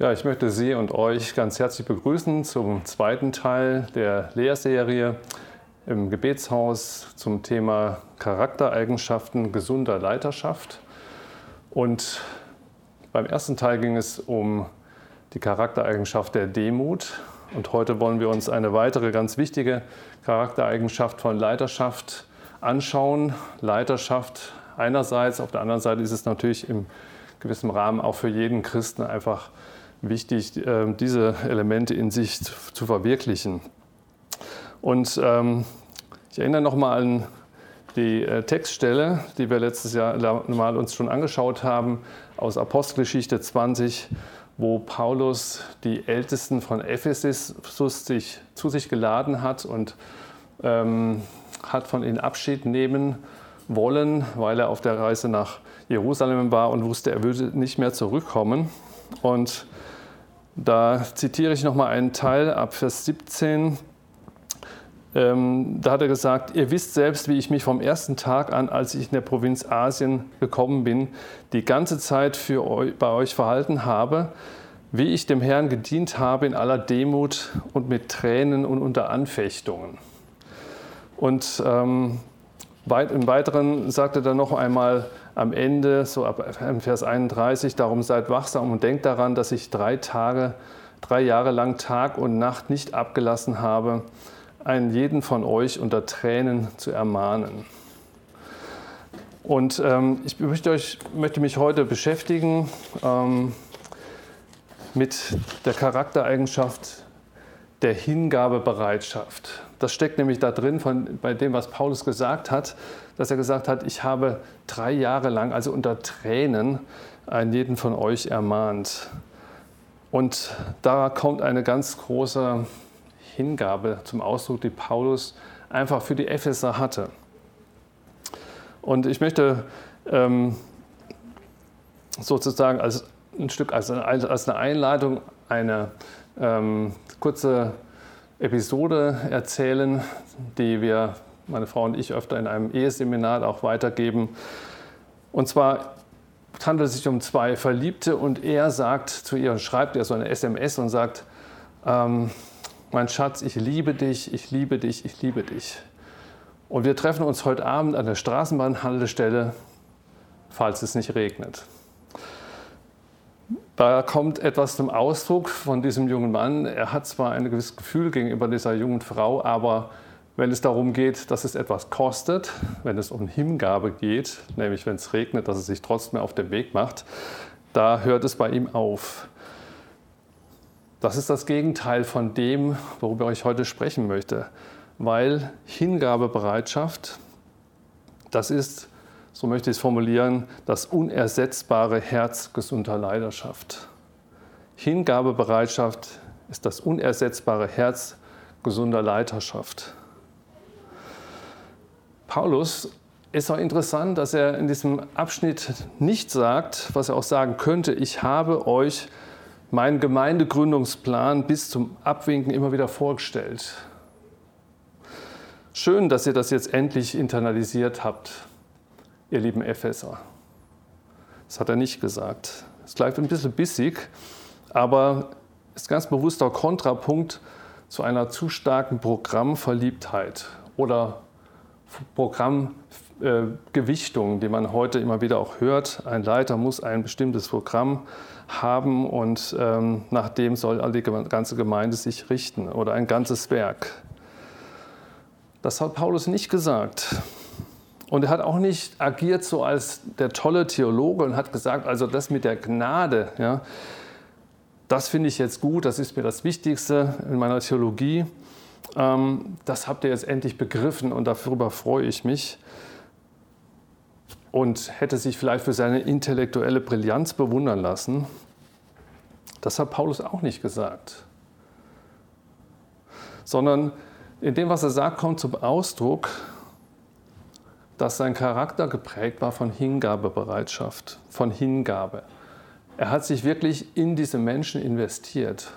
Ja, ich möchte Sie und euch ganz herzlich begrüßen zum zweiten Teil der Lehrserie im Gebetshaus zum Thema Charaktereigenschaften gesunder Leiterschaft. Und beim ersten Teil ging es um die Charaktereigenschaft der Demut. Und heute wollen wir uns eine weitere ganz wichtige Charaktereigenschaft von Leiterschaft anschauen. Leiterschaft einerseits, auf der anderen Seite ist es natürlich im gewissen Rahmen auch für jeden Christen einfach wichtig, ähm, diese Elemente in sich zu verwirklichen. Und ähm, ich erinnere nochmal an die äh, Textstelle, die wir letztes Jahr mal uns schon angeschaut haben, aus Apostelgeschichte 20, wo Paulus die Ältesten von Ephesus sich, zu sich geladen hat und ähm, hat von ihnen Abschied nehmen wollen, weil er auf der Reise nach Jerusalem war und wusste, er würde nicht mehr zurückkommen. Und da zitiere ich nochmal einen Teil ab Vers 17. Ähm, da hat er gesagt, ihr wisst selbst, wie ich mich vom ersten Tag an, als ich in der Provinz Asien gekommen bin, die ganze Zeit für euch, bei euch verhalten habe, wie ich dem Herrn gedient habe in aller Demut und mit Tränen und unter Anfechtungen. Und ähm, im Weiteren sagt er dann noch einmal, am Ende, so ab Vers 31, darum seid wachsam und denkt daran, dass ich drei Tage, drei Jahre lang Tag und Nacht nicht abgelassen habe, einen jeden von euch unter Tränen zu ermahnen. Und ähm, ich möchte, euch, möchte, mich heute beschäftigen ähm, mit der Charaktereigenschaft der Hingabebereitschaft. Das steckt nämlich da drin von, bei dem, was Paulus gesagt hat, dass er gesagt hat, ich habe drei Jahre lang, also unter Tränen, einen jeden von euch ermahnt. Und da kommt eine ganz große Hingabe zum Ausdruck, die Paulus einfach für die Epheser hatte. Und ich möchte ähm, sozusagen als ein Stück, als eine, Einleitung eine ähm, kurze Episode erzählen, die wir, meine Frau und ich, öfter in einem Eheseminar auch weitergeben. Und zwar handelt es sich um zwei Verliebte und er sagt zu ihr, schreibt ihr so eine SMS und sagt, ähm, mein Schatz, ich liebe dich, ich liebe dich, ich liebe dich. Und wir treffen uns heute Abend an der Straßenbahnhaltestelle, falls es nicht regnet. Da kommt etwas zum Ausdruck von diesem jungen Mann. Er hat zwar ein gewisses Gefühl gegenüber dieser jungen Frau, aber wenn es darum geht, dass es etwas kostet, wenn es um Hingabe geht, nämlich wenn es regnet, dass er sich trotzdem auf den Weg macht, da hört es bei ihm auf. Das ist das Gegenteil von dem, worüber ich heute sprechen möchte, weil Hingabebereitschaft, das ist so möchte ich es formulieren, das unersetzbare Herz gesunder Leidenschaft. Hingabebereitschaft ist das unersetzbare Herz gesunder Leiterschaft. Paulus ist auch interessant, dass er in diesem Abschnitt nicht sagt, was er auch sagen könnte, ich habe euch meinen Gemeindegründungsplan bis zum Abwinken immer wieder vorgestellt. Schön, dass ihr das jetzt endlich internalisiert habt ihr lieben Epheser. Das hat er nicht gesagt. Es bleibt ein bisschen bissig, aber ist ganz bewusster Kontrapunkt zu einer zu starken Programmverliebtheit oder Programmgewichtung, die man heute immer wieder auch hört. Ein Leiter muss ein bestimmtes Programm haben und ähm, nach dem soll die ganze Gemeinde sich richten oder ein ganzes Werk. Das hat Paulus nicht gesagt. Und er hat auch nicht agiert so als der tolle Theologe und hat gesagt, also das mit der Gnade, ja, das finde ich jetzt gut, das ist mir das Wichtigste in meiner Theologie. Ähm, das habt ihr jetzt endlich begriffen und darüber freue ich mich. Und hätte sich vielleicht für seine intellektuelle Brillanz bewundern lassen. Das hat Paulus auch nicht gesagt. Sondern in dem, was er sagt, kommt zum Ausdruck, dass sein Charakter geprägt war von Hingabebereitschaft, von Hingabe. Er hat sich wirklich in diese Menschen investiert.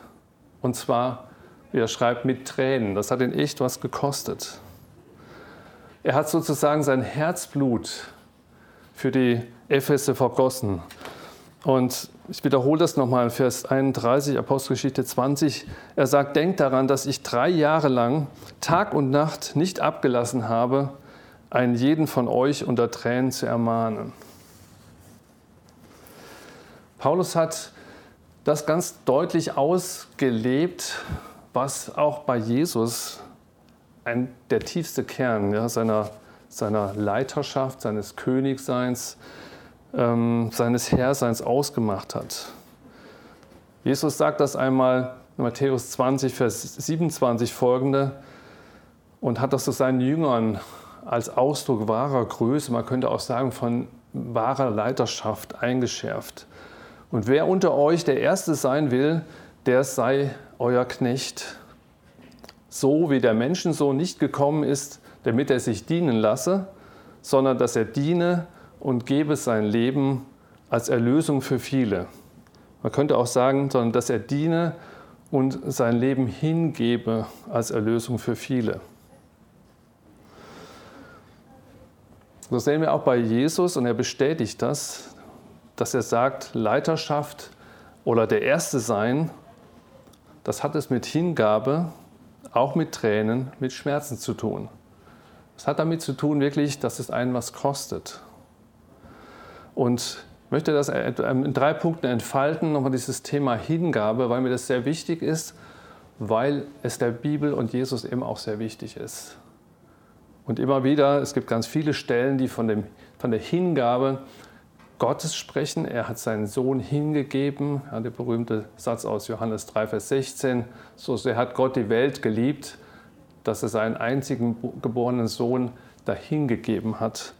Und zwar, wie er schreibt, mit Tränen. Das hat ihn echt was gekostet. Er hat sozusagen sein Herzblut für die Epheser vergossen. Und ich wiederhole das nochmal, Vers 31, Apostelgeschichte 20. Er sagt, denkt daran, dass ich drei Jahre lang Tag und Nacht nicht abgelassen habe, einen jeden von euch unter Tränen zu ermahnen. Paulus hat das ganz deutlich ausgelebt, was auch bei Jesus ein, der tiefste Kern ja, seiner, seiner Leiterschaft, seines Königseins, ähm, seines Herrseins ausgemacht hat. Jesus sagt das einmal in Matthäus 20, Vers 27 folgende und hat das zu seinen Jüngern als Ausdruck wahrer Größe, man könnte auch sagen von wahrer Leiterschaft eingeschärft. Und wer unter euch der Erste sein will, der sei euer Knecht. So wie der Menschensohn nicht gekommen ist, damit er sich dienen lasse, sondern dass er diene und gebe sein Leben als Erlösung für viele. Man könnte auch sagen, sondern dass er diene und sein Leben hingebe als Erlösung für viele. So sehen wir auch bei Jesus und er bestätigt das, dass er sagt, Leiterschaft oder der Erste sein, das hat es mit Hingabe, auch mit Tränen, mit Schmerzen zu tun. Es hat damit zu tun, wirklich, dass es einen was kostet. Und ich möchte das in drei Punkten entfalten, nochmal dieses Thema Hingabe, weil mir das sehr wichtig ist, weil es der Bibel und Jesus eben auch sehr wichtig ist. Und immer wieder, es gibt ganz viele Stellen, die von, dem, von der Hingabe Gottes sprechen. Er hat seinen Sohn hingegeben. Ja, der berühmte Satz aus Johannes 3, Vers 16. So sehr hat Gott die Welt geliebt, dass er seinen einzigen geborenen Sohn dahingegeben hat.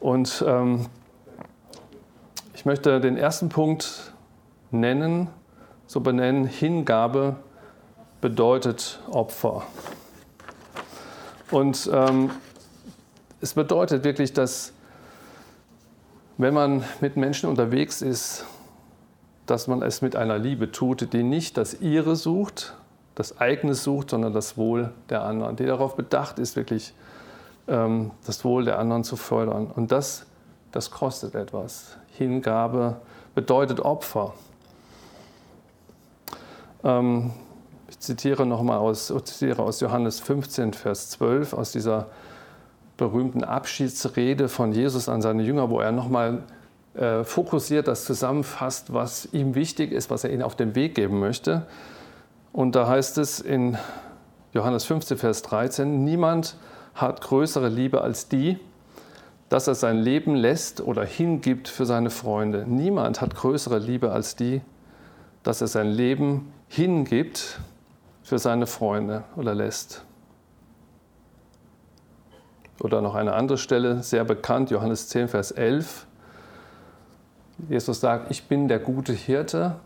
Und ähm, ich möchte den ersten Punkt nennen, so benennen, Hingabe bedeutet Opfer. Und ähm, es bedeutet wirklich, dass wenn man mit Menschen unterwegs ist, dass man es mit einer Liebe tut, die nicht das ihre sucht, das eigene sucht, sondern das Wohl der anderen, die darauf bedacht ist, wirklich ähm, das Wohl der anderen zu fördern. Und das, das kostet etwas. Hingabe bedeutet Opfer. Ähm, ich zitiere nochmal aus, aus Johannes 15, Vers 12, aus dieser berühmten Abschiedsrede von Jesus an seine Jünger, wo er nochmal äh, fokussiert das zusammenfasst, was ihm wichtig ist, was er ihnen auf den Weg geben möchte. Und da heißt es in Johannes 15, Vers 13, niemand hat größere Liebe als die, dass er sein Leben lässt oder hingibt für seine Freunde. Niemand hat größere Liebe als die, dass er sein Leben hingibt für seine Freunde oder lässt. Oder noch eine andere Stelle, sehr bekannt, Johannes 10, Vers 11. Jesus sagt, ich bin der gute Hirte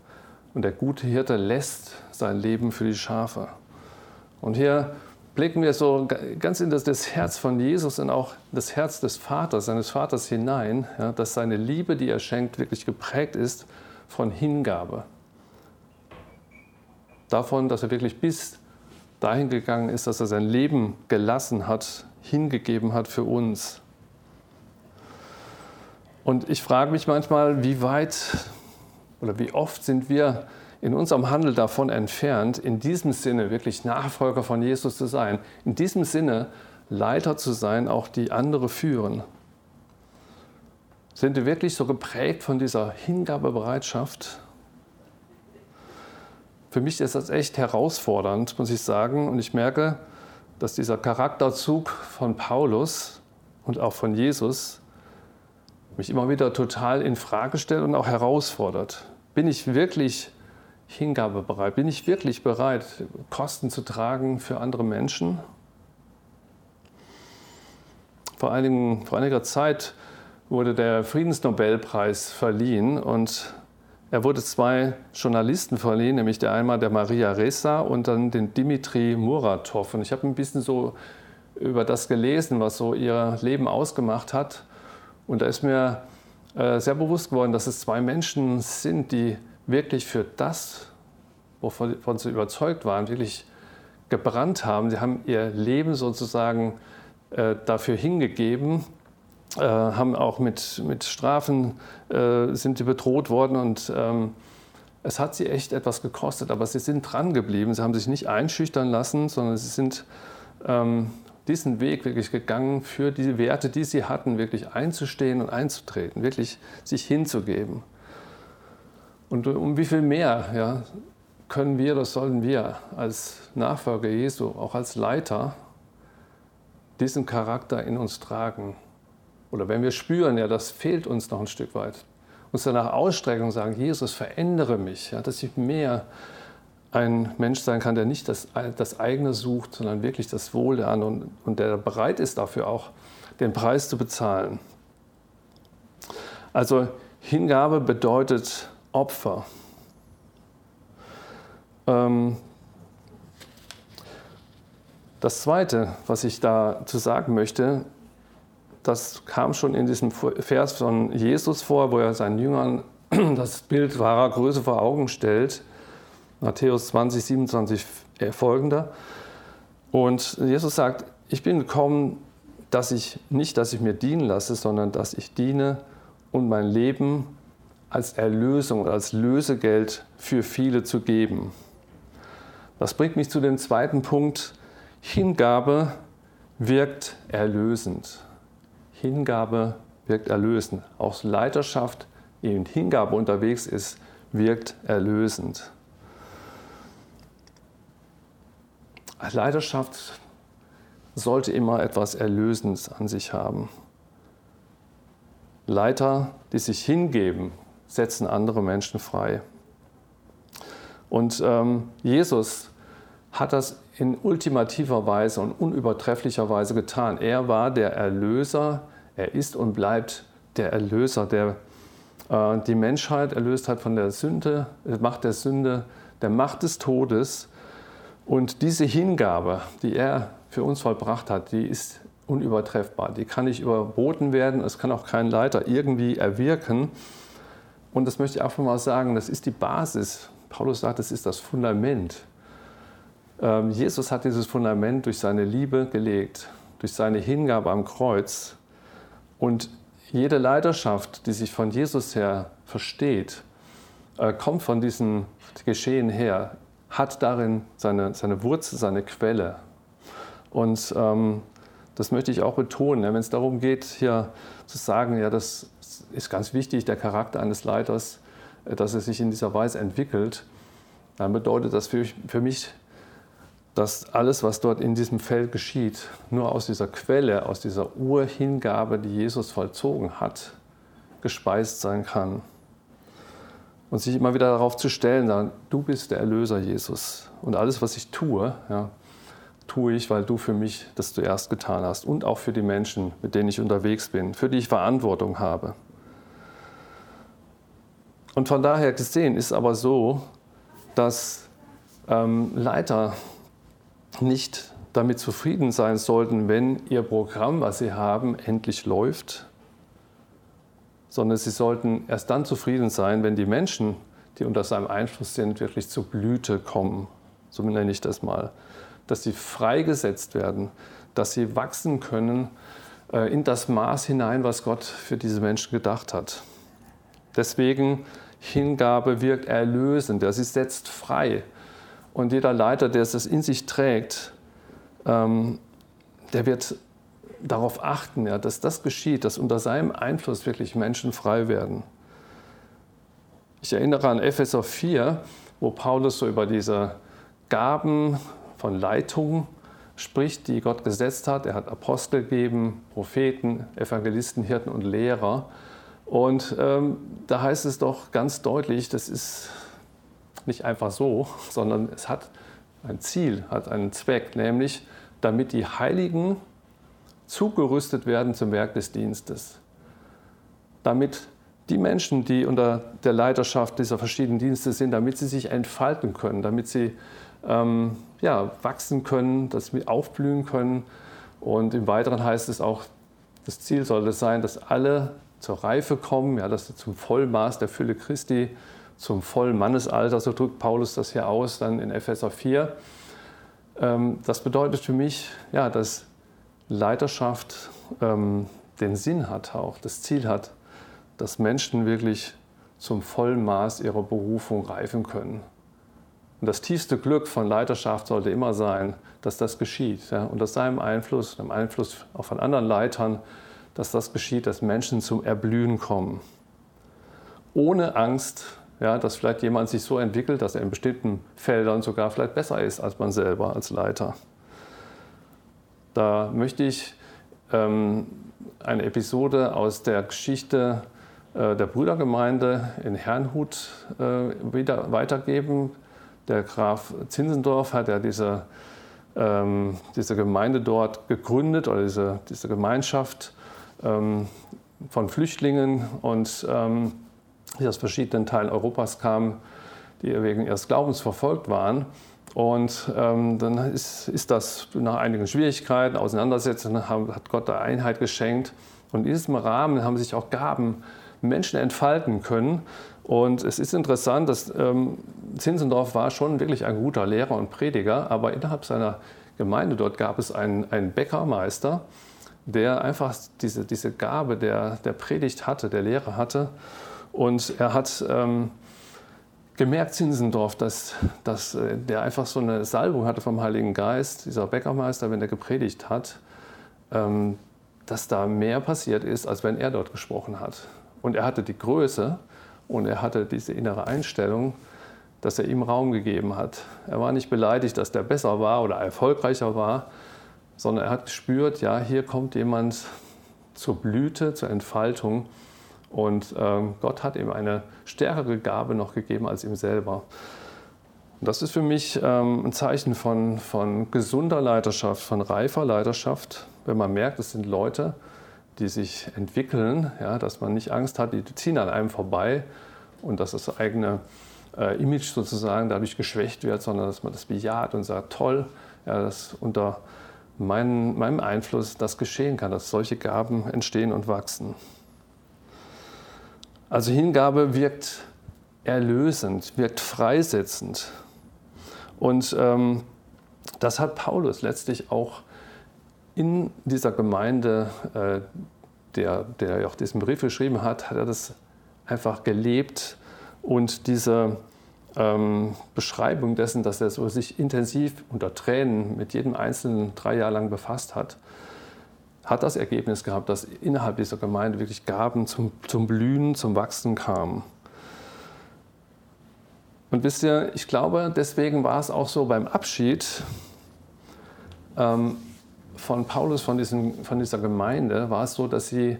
und der gute Hirte lässt sein Leben für die Schafe. Und hier blicken wir so ganz in das, das, Herz von Jesus und auch das Herz des Vaters, seines Vaters hinein, ja, dass seine Liebe, die er schenkt, wirklich geprägt ist von Hingabe. Davon, dass er wirklich bis dahin gegangen ist, dass er sein Leben gelassen hat, hingegeben hat für uns. Und ich frage mich manchmal, wie weit oder wie oft sind wir in unserem Handel davon entfernt, in diesem Sinne wirklich Nachfolger von Jesus zu sein, in diesem Sinne Leiter zu sein, auch die andere führen. Sind wir wirklich so geprägt von dieser Hingabebereitschaft? Für mich ist das echt herausfordernd, muss ich sagen. Und ich merke, dass dieser Charakterzug von Paulus und auch von Jesus mich immer wieder total in Frage stellt und auch herausfordert. Bin ich wirklich hingabebereit? Bin ich wirklich bereit, Kosten zu tragen für andere Menschen? Vor, einigen, vor einiger Zeit wurde der Friedensnobelpreis verliehen und er wurde zwei Journalisten verliehen, nämlich der einmal der Maria Ressa und dann den Dimitri Muratov. Und ich habe ein bisschen so über das gelesen, was so ihr Leben ausgemacht hat. Und da ist mir äh, sehr bewusst geworden, dass es zwei Menschen sind, die wirklich für das, wovon sie überzeugt waren, wirklich gebrannt haben. Sie haben ihr Leben sozusagen äh, dafür hingegeben äh, haben auch mit, mit Strafen äh, sind die bedroht worden und ähm, es hat sie echt etwas gekostet, aber sie sind dran geblieben. Sie haben sich nicht einschüchtern lassen, sondern sie sind ähm, diesen Weg wirklich gegangen, für die Werte, die sie hatten, wirklich einzustehen und einzutreten, wirklich sich hinzugeben. Und um wie viel mehr ja, können wir, das sollen wir als Nachfolger Jesu, auch als Leiter, diesen Charakter in uns tragen. Oder wenn wir spüren, ja, das fehlt uns noch ein Stück weit, uns danach ausstrecken und sagen, Jesus, verändere mich, ja, dass ich mehr ein Mensch sein kann, der nicht das, das eigene sucht, sondern wirklich das Wohl der anderen und, und der bereit ist dafür auch, den Preis zu bezahlen. Also Hingabe bedeutet Opfer. Ähm, das Zweite, was ich da zu sagen möchte, das kam schon in diesem Vers von Jesus vor, wo er seinen Jüngern das Bild wahrer Größe vor Augen stellt. Matthäus 20, 27 folgender. Und Jesus sagt, ich bin gekommen, dass ich nicht, dass ich mir dienen lasse, sondern dass ich diene und mein Leben als Erlösung, als Lösegeld für viele zu geben. Das bringt mich zu dem zweiten Punkt. Hingabe wirkt erlösend. Hingabe wirkt erlösend. Auch Leiterschaft, die in Hingabe unterwegs ist, wirkt erlösend. Leiterschaft sollte immer etwas Erlösendes an sich haben. Leiter, die sich hingeben, setzen andere Menschen frei. Und ähm, Jesus hat das in ultimativer Weise und unübertrefflicher Weise getan. Er war der Erlöser, er ist und bleibt der Erlöser, der äh, die Menschheit erlöst hat von der Sünde, der Macht der Sünde, der Macht des Todes. Und diese Hingabe, die er für uns vollbracht hat, die ist unübertreffbar. Die kann nicht überboten werden, es kann auch kein Leiter irgendwie erwirken. Und das möchte ich einfach mal sagen, das ist die Basis. Paulus sagt, das ist das Fundament. Ähm, Jesus hat dieses Fundament durch seine Liebe gelegt, durch seine Hingabe am Kreuz. Und jede Leidenschaft, die sich von Jesus her versteht, äh, kommt von diesem Geschehen her, hat darin seine, seine Wurzel, seine Quelle. Und ähm, das möchte ich auch betonen, wenn es darum geht, hier zu sagen, ja, das ist ganz wichtig, der Charakter eines Leiters, äh, dass er sich in dieser Weise entwickelt, dann bedeutet das für, für mich, dass alles, was dort in diesem Feld geschieht, nur aus dieser Quelle, aus dieser Urhingabe, die Jesus vollzogen hat, gespeist sein kann. Und sich immer wieder darauf zu stellen, sagen, du bist der Erlöser Jesus. Und alles, was ich tue, ja, tue ich, weil du für mich das zuerst getan hast und auch für die Menschen, mit denen ich unterwegs bin, für die ich Verantwortung habe. Und von daher gesehen ist aber so, dass ähm, Leiter nicht damit zufrieden sein sollten, wenn ihr Programm, was sie haben, endlich läuft, sondern sie sollten erst dann zufrieden sein, wenn die Menschen, die unter seinem Einfluss sind, wirklich zur Blüte kommen. So nenne ich das mal dass sie freigesetzt werden, dass sie wachsen können äh, in das Maß hinein, was Gott für diese Menschen gedacht hat. Deswegen Hingabe wirkt erlösend, sie setzt frei. Und jeder Leiter, der es in sich trägt, ähm, der wird darauf achten, ja, dass das geschieht, dass unter seinem Einfluss wirklich Menschen frei werden. Ich erinnere an Epheser 4, wo Paulus so über diese Gaben von Leitung spricht, die Gott gesetzt hat. Er hat Apostel gegeben, Propheten, Evangelisten, Hirten und Lehrer. Und ähm, da heißt es doch ganz deutlich, das ist nicht einfach so, sondern es hat ein Ziel, hat einen Zweck, nämlich damit die Heiligen zugerüstet werden zum Werk des Dienstes. Damit die Menschen, die unter der Leiterschaft dieser verschiedenen Dienste sind, damit sie sich entfalten können, damit sie ähm, ja, wachsen können, dass wir aufblühen können. Und im Weiteren heißt es auch, das Ziel sollte sein, dass alle zur Reife kommen, ja, dass sie zum Vollmaß der Fülle Christi, zum vollen Mannesalter, so drückt Paulus das hier aus, dann in Epheser 4. Ähm, das bedeutet für mich, ja, dass Leiterschaft, ähm, den Sinn hat, auch das Ziel hat, dass Menschen wirklich zum vollen Maß ihrer Berufung reifen können. Und das tiefste Glück von Leiterschaft sollte immer sein, dass das geschieht. Ja, unter seinem Einfluss, dem Einfluss auch von anderen Leitern, dass das geschieht, dass Menschen zum Erblühen kommen. Ohne Angst, ja, dass vielleicht jemand sich so entwickelt, dass er in bestimmten Feldern sogar vielleicht besser ist als man selber als Leiter. Da möchte ich ähm, eine Episode aus der Geschichte äh, der Brüdergemeinde in Herrnhut äh, wieder weitergeben. Der Graf Zinsendorf hat ja diese, ähm, diese Gemeinde dort gegründet oder diese, diese Gemeinschaft ähm, von Flüchtlingen und ähm, die aus verschiedenen Teilen Europas kamen, die wegen ihres Glaubens verfolgt waren. Und ähm, dann ist, ist, das nach einigen Schwierigkeiten, Auseinandersetzungen, hat Gott da Einheit geschenkt. Und in diesem Rahmen haben sich auch Gaben Menschen entfalten können. Und es ist interessant, dass ähm, Zinzendorf war schon wirklich ein guter Lehrer und Prediger, aber innerhalb seiner Gemeinde dort gab es einen, einen Bäckermeister, der einfach diese, diese Gabe der, der Predigt hatte, der Lehre hatte. Und er hat ähm, gemerkt, Zinsendorf, dass, dass äh, der einfach so eine Salbung hatte vom Heiligen Geist, dieser Bäckermeister, wenn er gepredigt hat, ähm, dass da mehr passiert ist, als wenn er dort gesprochen hat. Und er hatte die Größe und er hatte diese innere Einstellung, dass er ihm Raum gegeben hat. Er war nicht beleidigt, dass der besser war oder erfolgreicher war, sondern er hat gespürt, ja, hier kommt jemand zur Blüte, zur Entfaltung und ähm, Gott hat ihm eine stärkere Gabe noch gegeben als ihm selber. Und das ist für mich ähm, ein Zeichen von, von gesunder Leiterschaft, von reifer Leiterschaft, wenn man merkt, es sind Leute, die sich entwickeln, ja, dass man nicht Angst hat, die ziehen an einem vorbei und dass das eigene äh, Image sozusagen dadurch geschwächt wird, sondern dass man das bejaht und sagt, toll, ja, dass unter mein, meinem Einfluss das geschehen kann, dass solche Gaben entstehen und wachsen. Also Hingabe wirkt erlösend, wirkt freisetzend. Und ähm, das hat Paulus letztlich auch in dieser Gemeinde, äh, der, der auch diesen Brief geschrieben hat, hat er das einfach gelebt und diese ähm, Beschreibung dessen, dass er so sich intensiv unter Tränen mit jedem Einzelnen drei Jahre lang befasst hat, hat das Ergebnis gehabt, dass innerhalb dieser Gemeinde wirklich Gaben zum, zum Blühen, zum Wachsen kamen. Und wisst ihr, ich glaube, deswegen war es auch so beim Abschied ähm, von Paulus, von, diesen, von dieser Gemeinde, war es so, dass sie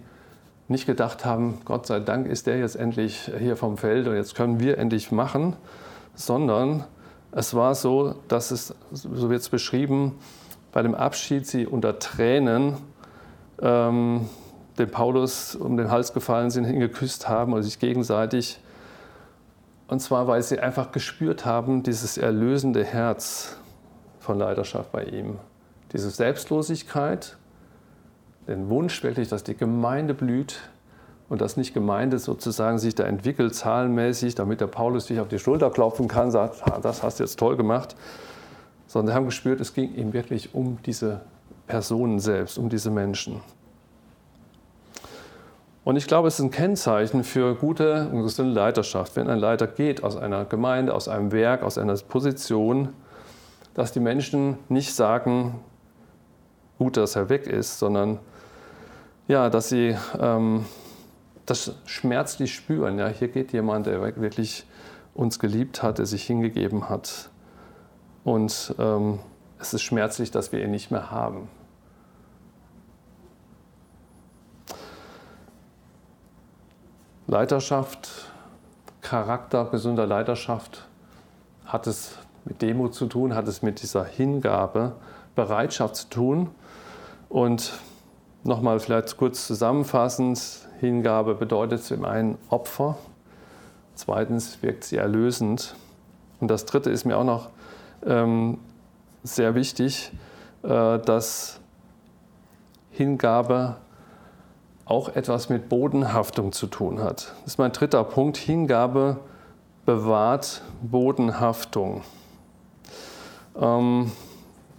nicht gedacht haben, Gott sei Dank ist der jetzt endlich hier vom Feld und jetzt können wir endlich machen, sondern es war so, dass es, so wird es beschrieben, bei dem Abschied sie unter Tränen ähm, dem Paulus um den Hals gefallen sind, hingeküsst haben oder sich gegenseitig. Und zwar, weil sie einfach gespürt haben, dieses erlösende Herz von Leidenschaft bei ihm. Diese Selbstlosigkeit, den Wunsch wirklich, dass die Gemeinde blüht und dass nicht Gemeinde sozusagen sich da entwickelt, zahlenmäßig, damit der Paulus sich auf die Schulter klopfen kann, sagt, das hast du jetzt toll gemacht, sondern sie haben gespürt, es ging ihm wirklich um diese Personen selbst, um diese Menschen. Und ich glaube, es ist ein Kennzeichen für gute und gesunde Leiterschaft, wenn ein Leiter geht aus einer Gemeinde, aus einem Werk, aus einer Position, dass die Menschen nicht sagen, gut, dass er weg ist, sondern ja, dass sie ähm, das schmerzlich spüren. Ja, hier geht jemand, der wirklich uns geliebt hat, der sich hingegeben hat. Und ähm, es ist schmerzlich, dass wir ihn nicht mehr haben. Leiterschaft, Charakter gesunder Leiterschaft hat es mit Demut zu tun, hat es mit dieser Hingabe, Bereitschaft zu tun. Und nochmal vielleicht kurz zusammenfassend, Hingabe bedeutet zum einen Opfer, zweitens wirkt sie erlösend. Und das Dritte ist mir auch noch ähm, sehr wichtig, äh, dass Hingabe auch etwas mit Bodenhaftung zu tun hat. Das ist mein dritter Punkt. Hingabe bewahrt Bodenhaftung. Ähm,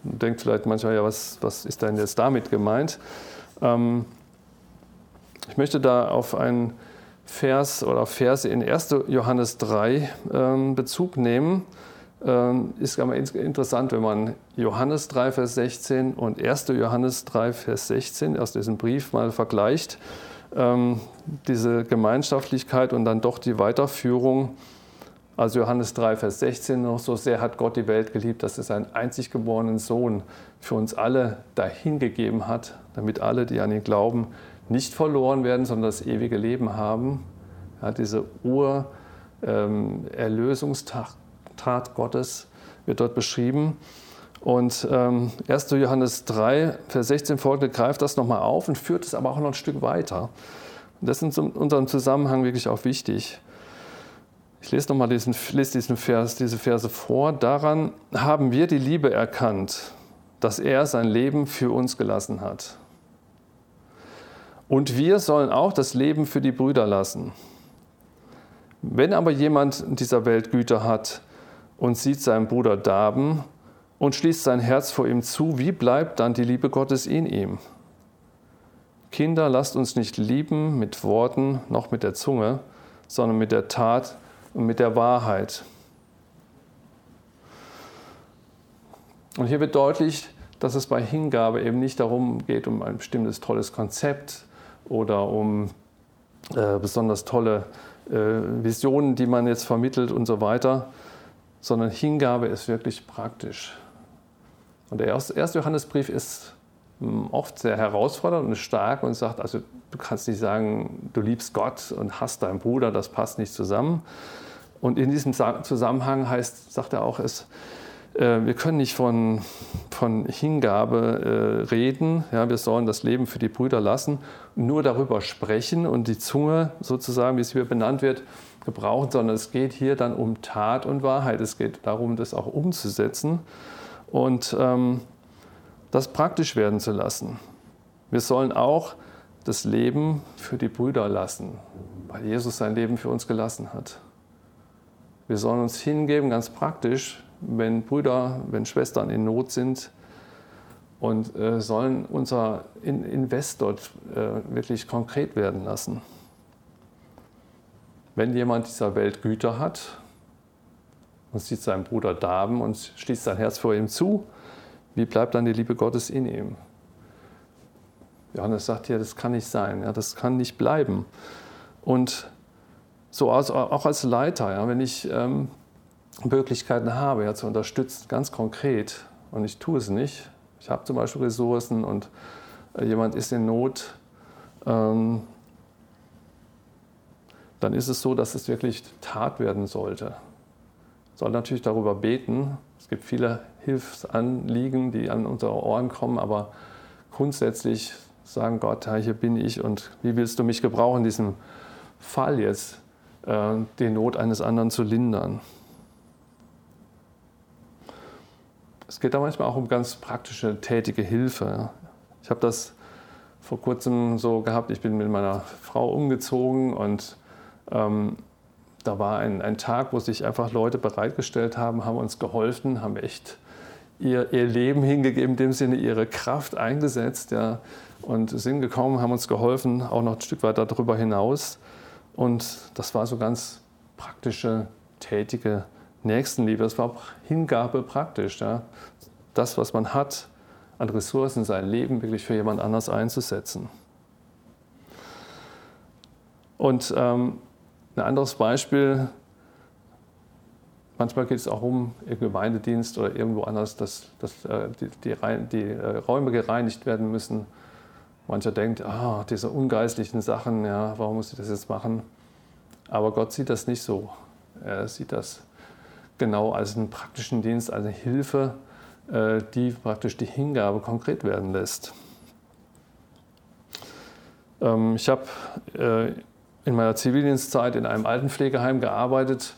denkt vielleicht manchmal, ja, was, was ist denn jetzt damit gemeint? Ähm, Ich möchte da auf einen Vers oder Verse in 1. Johannes 3 ähm, Bezug nehmen. Ähm, ist aber interessant, wenn man Johannes 3, Vers 16 und 1. Johannes 3, Vers 16 aus diesem Brief mal vergleicht. Ähm, diese Gemeinschaftlichkeit und dann doch die Weiterführung. Also Johannes 3, Vers 16 noch, so sehr hat Gott die Welt geliebt, dass er seinen einzig geborenen Sohn für uns alle dahingegeben hat, damit alle, die an ihn glauben, nicht verloren werden, sondern das ewige Leben haben. Ja, diese Ur-Erlösungstat ähm, Gottes wird dort beschrieben. Und ähm, 1. Johannes 3, Vers 16 folgende greift das nochmal auf und führt es aber auch noch ein Stück weiter. Und das ist in unserem Zusammenhang wirklich auch wichtig. Ich lese nochmal diesen, lese diesen Vers, diese Verse vor. Daran haben wir die Liebe erkannt, dass er sein Leben für uns gelassen hat. Und wir sollen auch das Leben für die Brüder lassen. Wenn aber jemand in dieser Welt Güter hat und sieht seinen Bruder darben und schließt sein Herz vor ihm zu, wie bleibt dann die Liebe Gottes in ihm? Kinder, lasst uns nicht lieben mit Worten noch mit der Zunge, sondern mit der Tat und mit der Wahrheit. Und hier wird deutlich, dass es bei Hingabe eben nicht darum geht, um ein bestimmtes tolles Konzept, oder um äh, besonders tolle äh, Visionen, die man jetzt vermittelt und so weiter, sondern Hingabe ist wirklich praktisch. Und der erste Johannesbrief ist hm, oft sehr herausfordernd und stark und sagt, also du kannst nicht sagen, du liebst Gott und hast deinen Bruder, das passt nicht zusammen. Und in diesem Zusammenhang heißt, sagt er auch, es äh, wir können nicht von, von Hingabe äh, reden. Ja, wir sollen das Leben für die Brüder lassen, nur darüber sprechen und die Zunge sozusagen, wie es hier benannt wird, gebrauchen, sondern es geht hier dann um Tat und Wahrheit. Es geht darum, das auch umzusetzen und ähm, das praktisch werden zu lassen. Wir sollen auch das Leben für die Brüder lassen, weil Jesus sein Leben für uns gelassen hat. Wir sollen uns hingeben, ganz praktisch, wenn Brüder, wenn Schwestern in Not sind und äh, sollen unser Invest dort äh, wirklich konkret werden lassen. Wenn jemand dieser Welt Güter hat und sieht seinen Bruder darben und schließt sein Herz vor ihm zu, wie bleibt dann die Liebe Gottes in ihm? Johannes sagt hier, das kann nicht sein, ja, das kann nicht bleiben. Und so auch als Leiter, ja, wenn ich ähm, Möglichkeiten habe, ja, zu unterstützen, ganz konkret, und ich tue es nicht. Ich habe zum Beispiel Ressourcen und äh, jemand ist in Not, ähm, dann ist es so, dass es wirklich Tat werden sollte. Soll natürlich darüber beten. Es gibt viele Hilfsanliegen, die an unsere Ohren kommen, aber grundsätzlich sagen Gott, hier bin ich und wie willst du mich gebrauchen, in diesem Fall jetzt äh, die Not eines anderen zu lindern. Es geht da manchmal auch um ganz praktische, tätige Hilfe. Ich habe das vor kurzem so gehabt, ich bin mit meiner Frau umgezogen und ähm, da war ein, ein Tag, wo sich einfach Leute bereitgestellt haben, haben uns geholfen, haben echt ihr, ihr Leben hingegeben, in dem Sinne ihre Kraft eingesetzt ja, und sind gekommen, haben uns geholfen, auch noch ein Stück weit darüber hinaus. Und das war so ganz praktische, tätige Nächstenliebe, das war Hingabe praktisch. Ja? Das, was man hat an Ressourcen, sein Leben wirklich für jemand anders einzusetzen. Und ähm, ein anderes Beispiel, manchmal geht es auch um im Gemeindedienst oder irgendwo anders, dass, dass äh, die, die, die äh, Räume gereinigt werden müssen. Mancher denkt, ah, diese ungeistlichen Sachen, ja, warum muss ich das jetzt machen? Aber Gott sieht das nicht so. Er sieht das genau als einen praktischen Dienst, als eine Hilfe, äh, die praktisch die Hingabe konkret werden lässt. Ähm, ich habe äh, in meiner Zivildienstzeit in einem Altenpflegeheim gearbeitet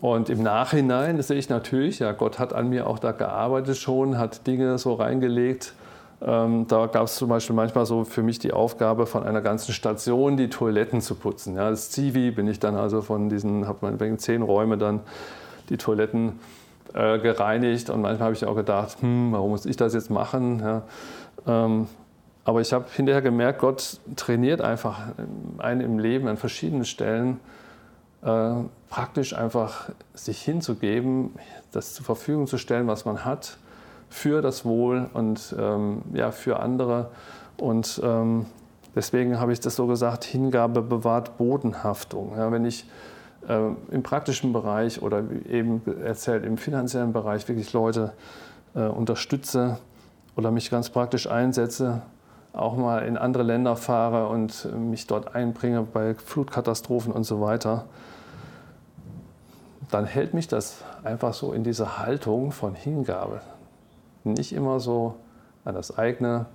und im Nachhinein sehe ich natürlich, ja, Gott hat an mir auch da gearbeitet schon, hat Dinge so reingelegt. Ähm, da gab es zum Beispiel manchmal so für mich die Aufgabe, von einer ganzen Station die Toiletten zu putzen. Ja, als Zivi bin ich dann also von diesen, habe man wegen zehn Räume dann die Toiletten äh, gereinigt und manchmal habe ich auch gedacht, hm, warum muss ich das jetzt machen? Ja, ähm, Aber ich habe hinterher gemerkt, Gott trainiert einfach einen im Leben an verschiedenen Stellen, äh, praktisch einfach sich hinzugeben, das zur Verfügung zu stellen, was man hat, für das Wohl und ähm, ja, für andere. Und ähm, deswegen habe ich das so gesagt, Hingabe bewahrt Bodenhaftung. Ja, wenn ich äh, im praktischen Bereich oder eben erzählt im finanziellen Bereich wirklich Leute äh, unterstütze oder mich ganz praktisch einsetze, auch mal in andere Länder fahre und mich dort einbringe bei Flutkatastrophen und so weiter, dann hält mich das einfach so in diese Haltung von Hingabe. Nicht immer so an das eigene,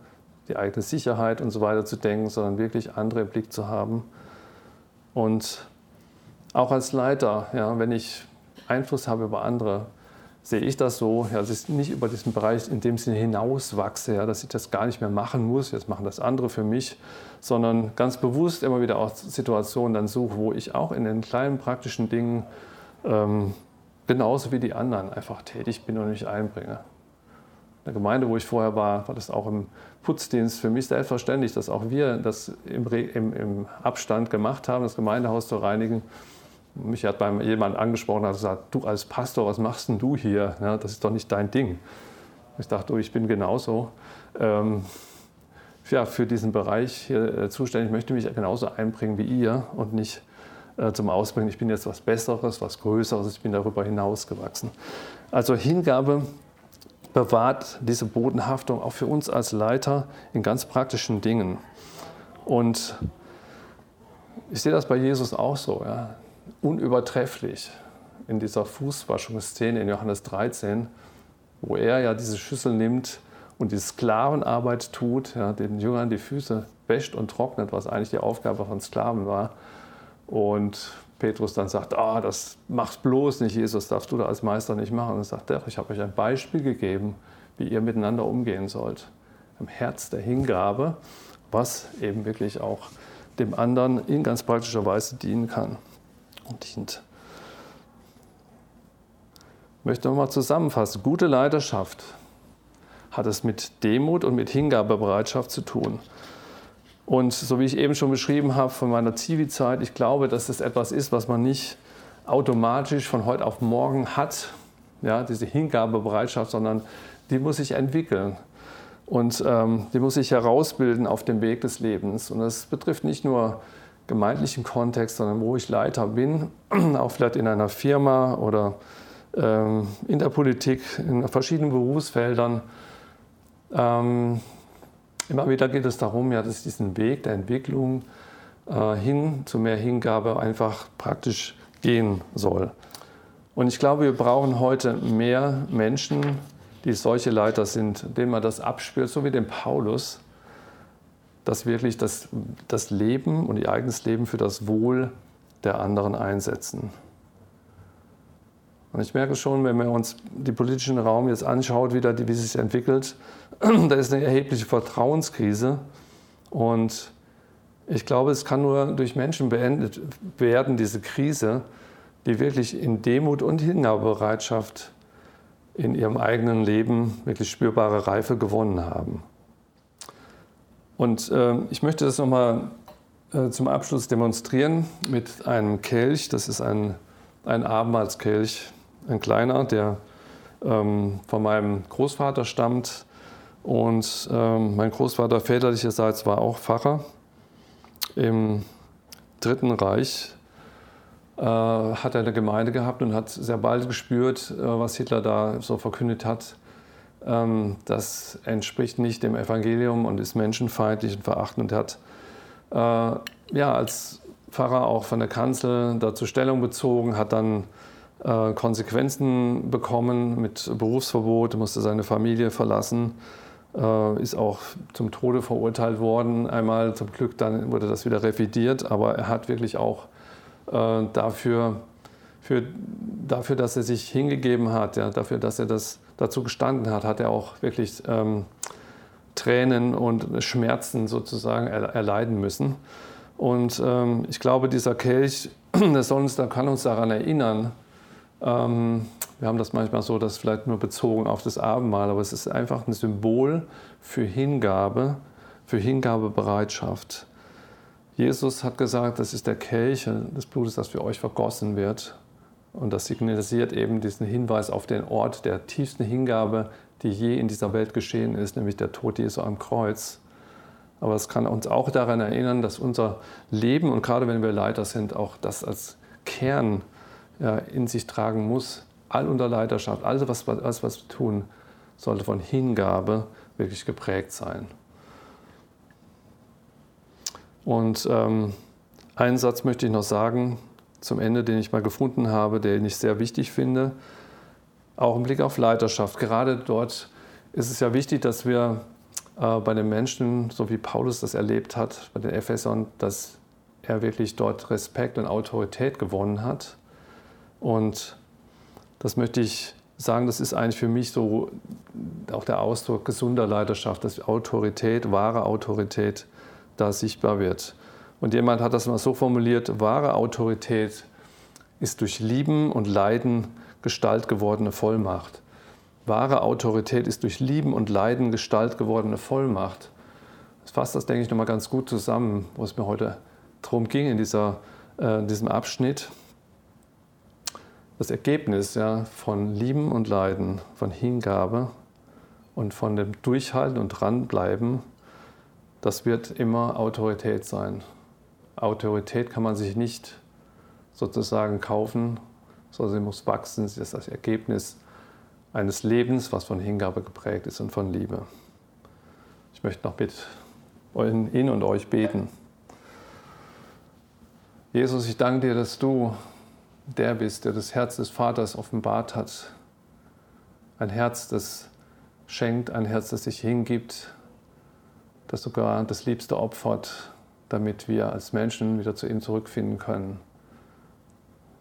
die eigene Sicherheit und so weiter zu denken, sondern wirklich andere im Blick zu haben. Und auch als Leiter, ja, wenn ich Einfluss habe über andere, sehe ich das so, ja, dass ich nicht über diesen Bereich in dem Sinne hinauswachse, ja, dass ich das gar nicht mehr machen muss, jetzt machen das andere für mich, sondern ganz bewusst immer wieder auch Situationen dann suche, wo ich auch in den kleinen praktischen Dingen ähm, genauso wie die anderen einfach tätig bin und mich einbringe. In der Gemeinde, wo ich vorher war, war das auch im Putzdienst für mich selbstverständlich, dass auch wir das im, im, im Abstand gemacht haben, das Gemeindehaus zu reinigen mich hat beim jemand angesprochen, hat gesagt, du als Pastor, was machst denn du hier? Ja, das ist doch nicht dein Ding. Ich dachte, oh, ich bin genauso ähm, ja, für diesen Bereich hier äh, zuständig. Ich möchte mich genauso einbringen wie ihr und nicht äh, zum Ausbringen, ich bin jetzt was Besseres, was Größeres, ich bin darüber hinausgewachsen. Also Hingabe bewahrt diese Bodenhaftung auch für uns als Leiter in ganz praktischen Dingen. Und ich sehe das bei Jesus auch so. Ja unübertrefflich in dieser Fußwaschungsszene in Johannes 13, wo er ja diese Schüssel nimmt und die Sklavenarbeit tut, ja, den Jüngern die Füße wäscht und trocknet, was eigentlich die Aufgabe von Sklaven war. Und Petrus dann sagt, ah, das macht bloß nicht, Jesus, darfst du da als Meister nicht machen. Und er sagt, ich habe euch ein Beispiel gegeben, wie ihr miteinander umgehen sollt. Im Herz der Hingabe, was eben wirklich auch dem anderen in ganz praktischer Weise dienen kann dient. Ich möchte nochmal zusammenfassen. Gute Leiterschaft hat es mit Demut und mit Hingabebereitschaft zu tun. Und so wie ich eben schon beschrieben habe von meiner Zivi-Zeit, ich glaube, dass es etwas ist, was man nicht automatisch von heute auf morgen hat, ja, diese Hingabebereitschaft, sondern die muss sich entwickeln und ähm, die muss sich herausbilden auf dem Weg des Lebens. Und das betrifft nicht nur gemeindlichen Kontext, sondern wo ich Leiter bin, auch vielleicht in einer Firma oder ähm, in der Politik, in verschiedenen Berufsfeldern. Ähm, immer wieder geht es darum, ja, dass diesen Weg der Entwicklung äh, hin zu mehr Hingabe einfach praktisch gehen soll. Und ich glaube, wir brauchen heute mehr Menschen, die solche Leiter sind, denen man das abspielt, so wie den Paulus, dass wirklich das, das Leben und ihr eigenes Leben für das Wohl der anderen einsetzen. Und ich merke schon, wenn man uns den politischen Raum jetzt anschaut, wie, da, wie sich entwickelt, da ist eine erhebliche Vertrauenskrise. Und ich glaube, es kann nur durch Menschen beendet werden, diese Krise, die wirklich in Demut und Hingabebereitschaft in ihrem eigenen Leben wirklich spürbare Reife gewonnen haben. Und äh, ich möchte das nochmal äh, zum Abschluss demonstrieren mit einem Kelch. Das ist ein, ein Abendmahlskelch, ein kleiner, der ähm, von meinem Großvater stammt. Und ähm, mein Großvater väterlicherseits war auch Pfarrer im Dritten Reich. Äh, hat er eine Gemeinde gehabt und hat sehr bald gespürt, äh, was Hitler da so verkündet hat das entspricht nicht dem Evangelium und ist menschenfeindlich und verachtend. Er hat äh, ja, als Pfarrer auch von der Kanzel dazu Stellung bezogen, hat dann äh, Konsequenzen bekommen mit Berufsverbot, musste seine Familie verlassen, äh, ist auch zum Tode verurteilt worden. Einmal zum Glück, dann wurde das wieder revidiert, aber er hat wirklich auch äh, dafür, für, dafür, dass er sich hingegeben hat, ja, dafür, dass er das dazu gestanden hat, hat er auch wirklich ähm, Tränen und Schmerzen sozusagen erleiden müssen. Und ähm, ich glaube, dieser Kelch, der soll uns, kann uns daran erinnern. Ähm, wir haben das manchmal so, dass vielleicht nur bezogen auf das Abendmahl, aber es ist einfach ein Symbol für Hingabe, für Hingabebereitschaft. Jesus hat gesagt, das ist der Kelch des Blutes, das für euch vergossen wird. Und das signalisiert eben diesen Hinweis auf den Ort der tiefsten Hingabe, die je in dieser Welt geschehen ist, nämlich der Tod Jesu am Kreuz. Aber es kann uns auch daran erinnern, dass unser Leben und gerade wenn wir Leiter sind, auch das als Kern in sich tragen muss. All unter Leiterschaft, alles was, alles, was wir tun, sollte von Hingabe wirklich geprägt sein. Und ähm, einen Satz möchte ich noch sagen zum Ende, den ich mal gefunden habe, den ich sehr wichtig finde. Auch im Blick auf Leiterschaft. Gerade dort ist es ja wichtig, dass wir äh, bei den Menschen, so wie Paulus das erlebt hat, bei den Ephesern, dass er wirklich dort Respekt und Autorität gewonnen hat. Und das möchte ich sagen, das ist eigentlich für mich so auch der Ausdruck gesunder Leiterschaft, dass Autorität, wahre Autorität da sichtbar wird. Und jemand hat das mal so formuliert, wahre Autorität ist durch Lieben und Leiden Gestalt gewordene Vollmacht. Wahre Autorität ist durch Lieben und Leiden Gestalt gewordene Vollmacht. Das fasst das, denke ich, nochmal ganz gut zusammen, wo es mir heute darum ging in, dieser, äh, in diesem Abschnitt. Das Ergebnis ja, von Lieben und Leiden, von Hingabe und von dem Durchhalten und Dranbleiben, das wird immer Autorität sein. Autorität kann man sich nicht sozusagen kaufen, sondern sie muss wachsen. Sie ist das Ergebnis eines Lebens, was von Hingabe geprägt ist und von Liebe. Ich möchte noch mit Ihnen und euch beten. Jesus, ich danke dir, dass du der bist, der das Herz des Vaters offenbart hat. Ein Herz, das schenkt, ein Herz, das sich hingibt, das sogar das Liebste opfert, damit wir als Menschen wieder zu ihm zurückfinden können.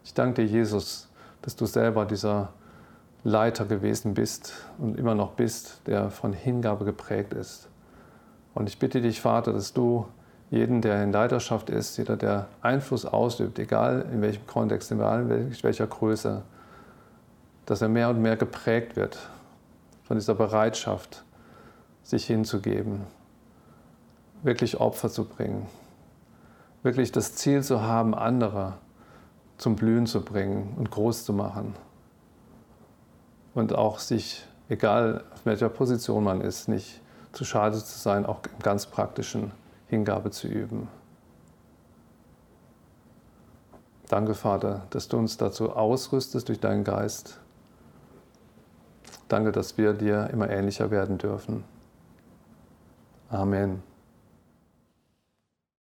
Ich danke dir, Jesus, dass du selber dieser Leiter gewesen bist und immer noch bist, der von Hingabe geprägt ist. Und ich bitte dich, Vater, dass du jeden, der in Leiterschaft ist, jeder, der Einfluss ausübt, egal in welchem Kontext, egal in welcher Größe, dass er mehr und mehr geprägt wird von dieser Bereitschaft, sich hinzugeben, wirklich Opfer zu bringen, wirklich das Ziel zu haben, andere zum Blühen zu bringen und groß zu machen. Und auch sich, egal auf welcher Position man ist, nicht zu schade zu sein, auch im ganz praktischen Hingabe zu üben. Danke, Vater, dass du uns dazu ausrüstest durch deinen Geist. Danke, dass wir dir immer ähnlicher werden dürfen. Amen.